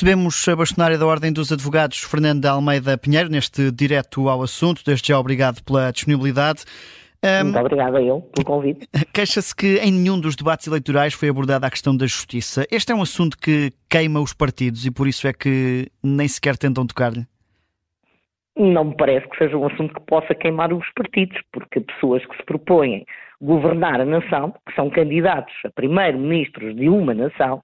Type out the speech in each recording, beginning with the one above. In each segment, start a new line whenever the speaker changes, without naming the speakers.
Recebemos a bastonária da Ordem dos Advogados, Fernando Almeida Pinheiro, neste direto ao assunto. Desde já, obrigado pela disponibilidade.
Muito um, obrigado eu pelo convite.
Queixa-se que em nenhum dos debates eleitorais foi abordada a questão da justiça. Este é um assunto que queima os partidos e por isso é que nem sequer tentam tocar-lhe?
Não me parece que seja um assunto que possa queimar os partidos, porque pessoas que se propõem governar a nação, que são candidatos a primeiro-ministros de uma nação,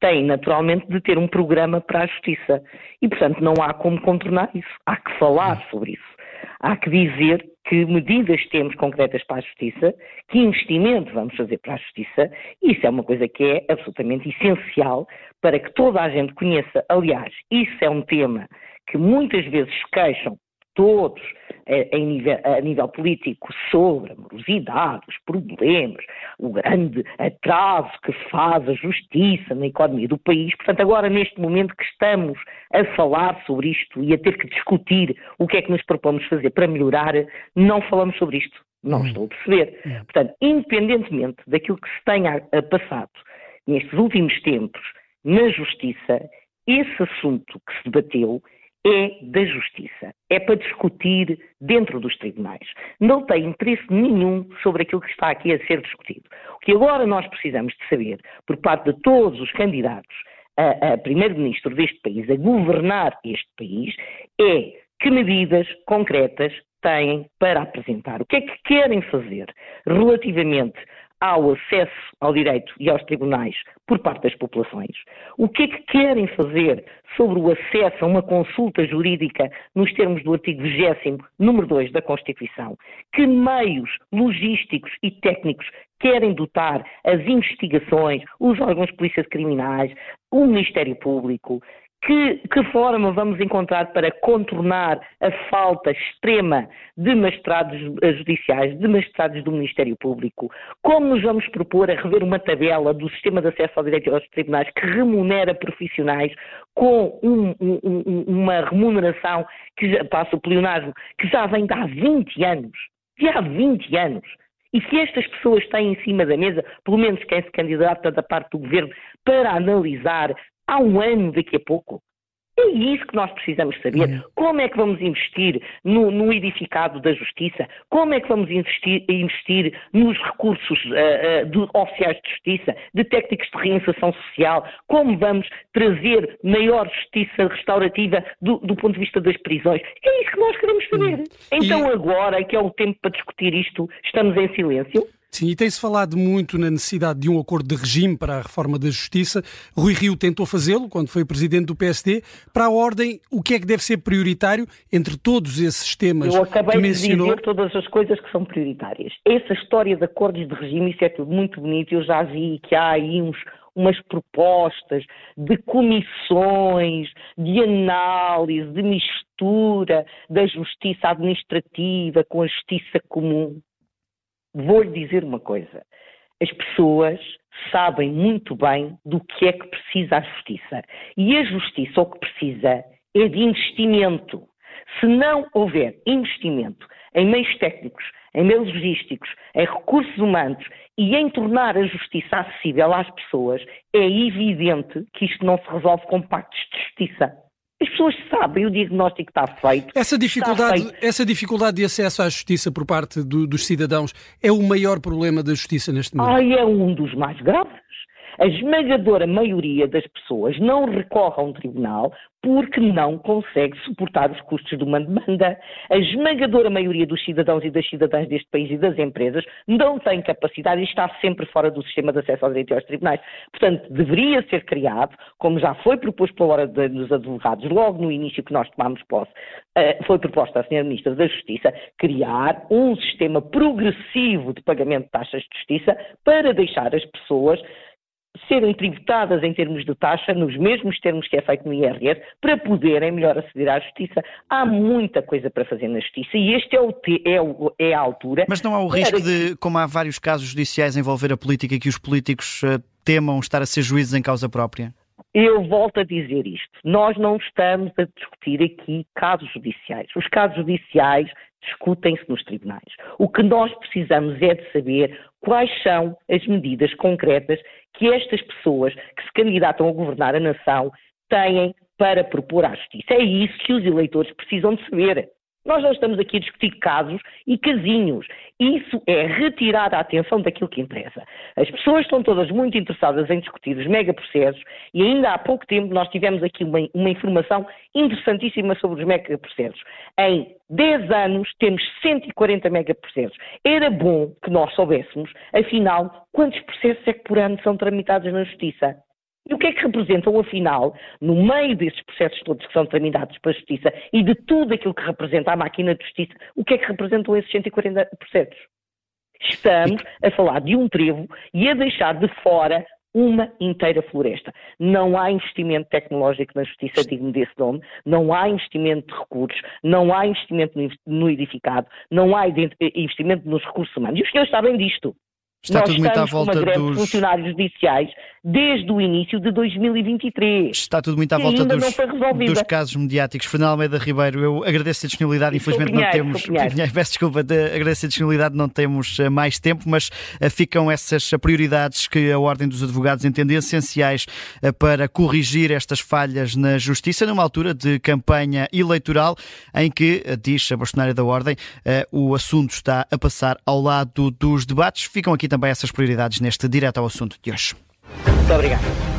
têm naturalmente de ter um programa para a justiça. E, portanto, não há como contornar isso. Há que falar sobre isso. Há que dizer que medidas temos concretas para a justiça, que investimento vamos fazer para a justiça, e isso é uma coisa que é absolutamente essencial para que toda a gente conheça. Aliás, isso é um tema que muitas vezes queixam todos eh, nível, a nível político sobre a morosidade, os problemas, o grande atraso que faz a justiça na economia do país. Portanto, agora neste momento que estamos a falar sobre isto e a ter que discutir o que é que nos propomos fazer para melhorar, não falamos sobre isto. Não hum. estou a perceber. Hum. Portanto, independentemente daquilo que se tenha passado nestes últimos tempos na justiça, esse assunto que se debateu é da justiça. É para discutir dentro dos tribunais. Não tem interesse nenhum sobre aquilo que está aqui a ser discutido. O que agora nós precisamos de saber, por parte de todos os candidatos a, a primeiro-ministro deste país, a governar este país, é que medidas concretas têm para apresentar. O que é que querem fazer relativamente ao acesso ao direito e aos tribunais por parte das populações? O que é que querem fazer sobre o acesso a uma consulta jurídica nos termos do artigo 20, número 2 da Constituição? Que meios logísticos e técnicos querem dotar as investigações, os órgãos de polícia criminais, o Ministério Público? Que, que, forma vamos encontrar para contornar a falta extrema de magistrados judiciais, de magistrados do Ministério Público? Como nos vamos propor a rever uma tabela do sistema de acesso ao direito aos tribunais que remunera profissionais com um, um, uma remuneração que já passa o pleonasmo, que já vem de há 20 anos, de há 20 anos? E que estas pessoas têm em cima da mesa, pelo menos quem se candidata da parte do governo, para analisar há um ano daqui a pouco. É isso que nós precisamos saber. Como é que vamos investir no, no, edificado da justiça? Como é que vamos investir, investir nos recursos uh, uh, de, oficiais de justiça, de técnicos de reinserção social? Como vamos trazer maior justiça restaurativa do, do ponto de vista das prisões? É isso que nós queremos saber. Uhum. Então, agora que é o tempo para discutir isto, estamos em silêncio?
Sim, e tem-se falado muito na necessidade de um acordo de regime para a reforma da justiça. Rui Rio tentou fazê-lo quando foi presidente do PSD. Para a Ordem, o que é que deve ser prioritário entre todos esses temas
Eu acabei
que mencionou?
de dizer todas as coisas que são prioritárias. Essa história de acordos de regime, isso é tudo muito bonito. Eu já vi que há aí uns, umas propostas de comissões, de análise, de mistura da justiça administrativa com a justiça comum vou-lhe dizer uma coisa: as pessoas sabem muito bem do que é que precisa a justiça. E a justiça o que precisa é de investimento. Se não houver investimento em meios técnicos, em meios logísticos, em recursos humanos e em tornar a justiça acessível às pessoas, é evidente que isto não se resolve com pactos de justiça. As pessoas sabem, o diagnóstico está feito.
Essa dificuldade,
feito.
essa dificuldade de acesso à justiça por parte do, dos cidadãos é o maior problema da justiça neste momento?
Ah, é um dos mais graves. A esmagadora maioria das pessoas não recorre a um tribunal porque não consegue suportar os custos de uma demanda. A esmagadora maioria dos cidadãos e das cidadãs deste país e das empresas não tem capacidade e está sempre fora do sistema de acesso ao direito aos tribunais. Portanto, deveria ser criado, como já foi proposto pela hora dos advogados, logo no início que nós tomámos posse, eh, foi proposta à Sra. Ministra da Justiça, criar um sistema progressivo de pagamento de taxas de justiça para deixar as pessoas serem tributadas em termos de taxa, nos mesmos termos que é feito no IRS, para poderem melhor aceder à justiça. Há muita coisa para fazer na justiça e este é, o te, é, o, é a altura.
Mas não há o risco de, como há vários casos judiciais envolver a política, que os políticos uh, temam estar a ser juízes em causa própria?
Eu volto a dizer isto. Nós não estamos a discutir aqui casos judiciais. Os casos judiciais discutem-se nos tribunais. O que nós precisamos é de saber quais são as medidas concretas que estas pessoas que se candidatam a governar a nação têm para propor à Justiça. É isso que os eleitores precisam de saber. Nós não estamos aqui a discutir casos e casinhos. Isso é retirar a atenção daquilo que interessa. As pessoas estão todas muito interessadas em discutir os megaprocessos e ainda há pouco tempo nós tivemos aqui uma, uma informação interessantíssima sobre os megaprocessos. Em 10 anos temos 140 megaprocessos. Era bom que nós soubéssemos, afinal, quantos processos é que por ano são tramitados na Justiça. E o que é que representam, afinal, no meio desses processos todos que são tramitados para a Justiça e de tudo aquilo que representa a máquina de Justiça, o que é que representam esses 140 processos? Estamos a falar de um trevo e a deixar de fora uma inteira floresta. Não há investimento tecnológico na justiça digno desse nome, não há investimento de recursos, não há investimento no edificado, não há investimento nos recursos humanos. E os senhores sabem disto.
Está Nós tudo muito à volta dos
funcionários judiciais desde o início de 2023.
Está tudo muito à volta dos, dos, casos mediáticos. Fernando Almeida Ribeiro, eu agradeço a disponibilidade, infelizmente não temos. Peço desculpa, agradeço a disponibilidade, não temos eh, mais tempo, mas eh, ficam essas prioridades que a Ordem dos Advogados entende essenciais eh, para corrigir estas falhas na Justiça, numa altura de campanha eleitoral em que, diz a bastonária da Ordem, o assunto está a passar ao lado dos debates. Ficam aqui também essas prioridades neste direto ao assunto de hoje.
Muito obrigado.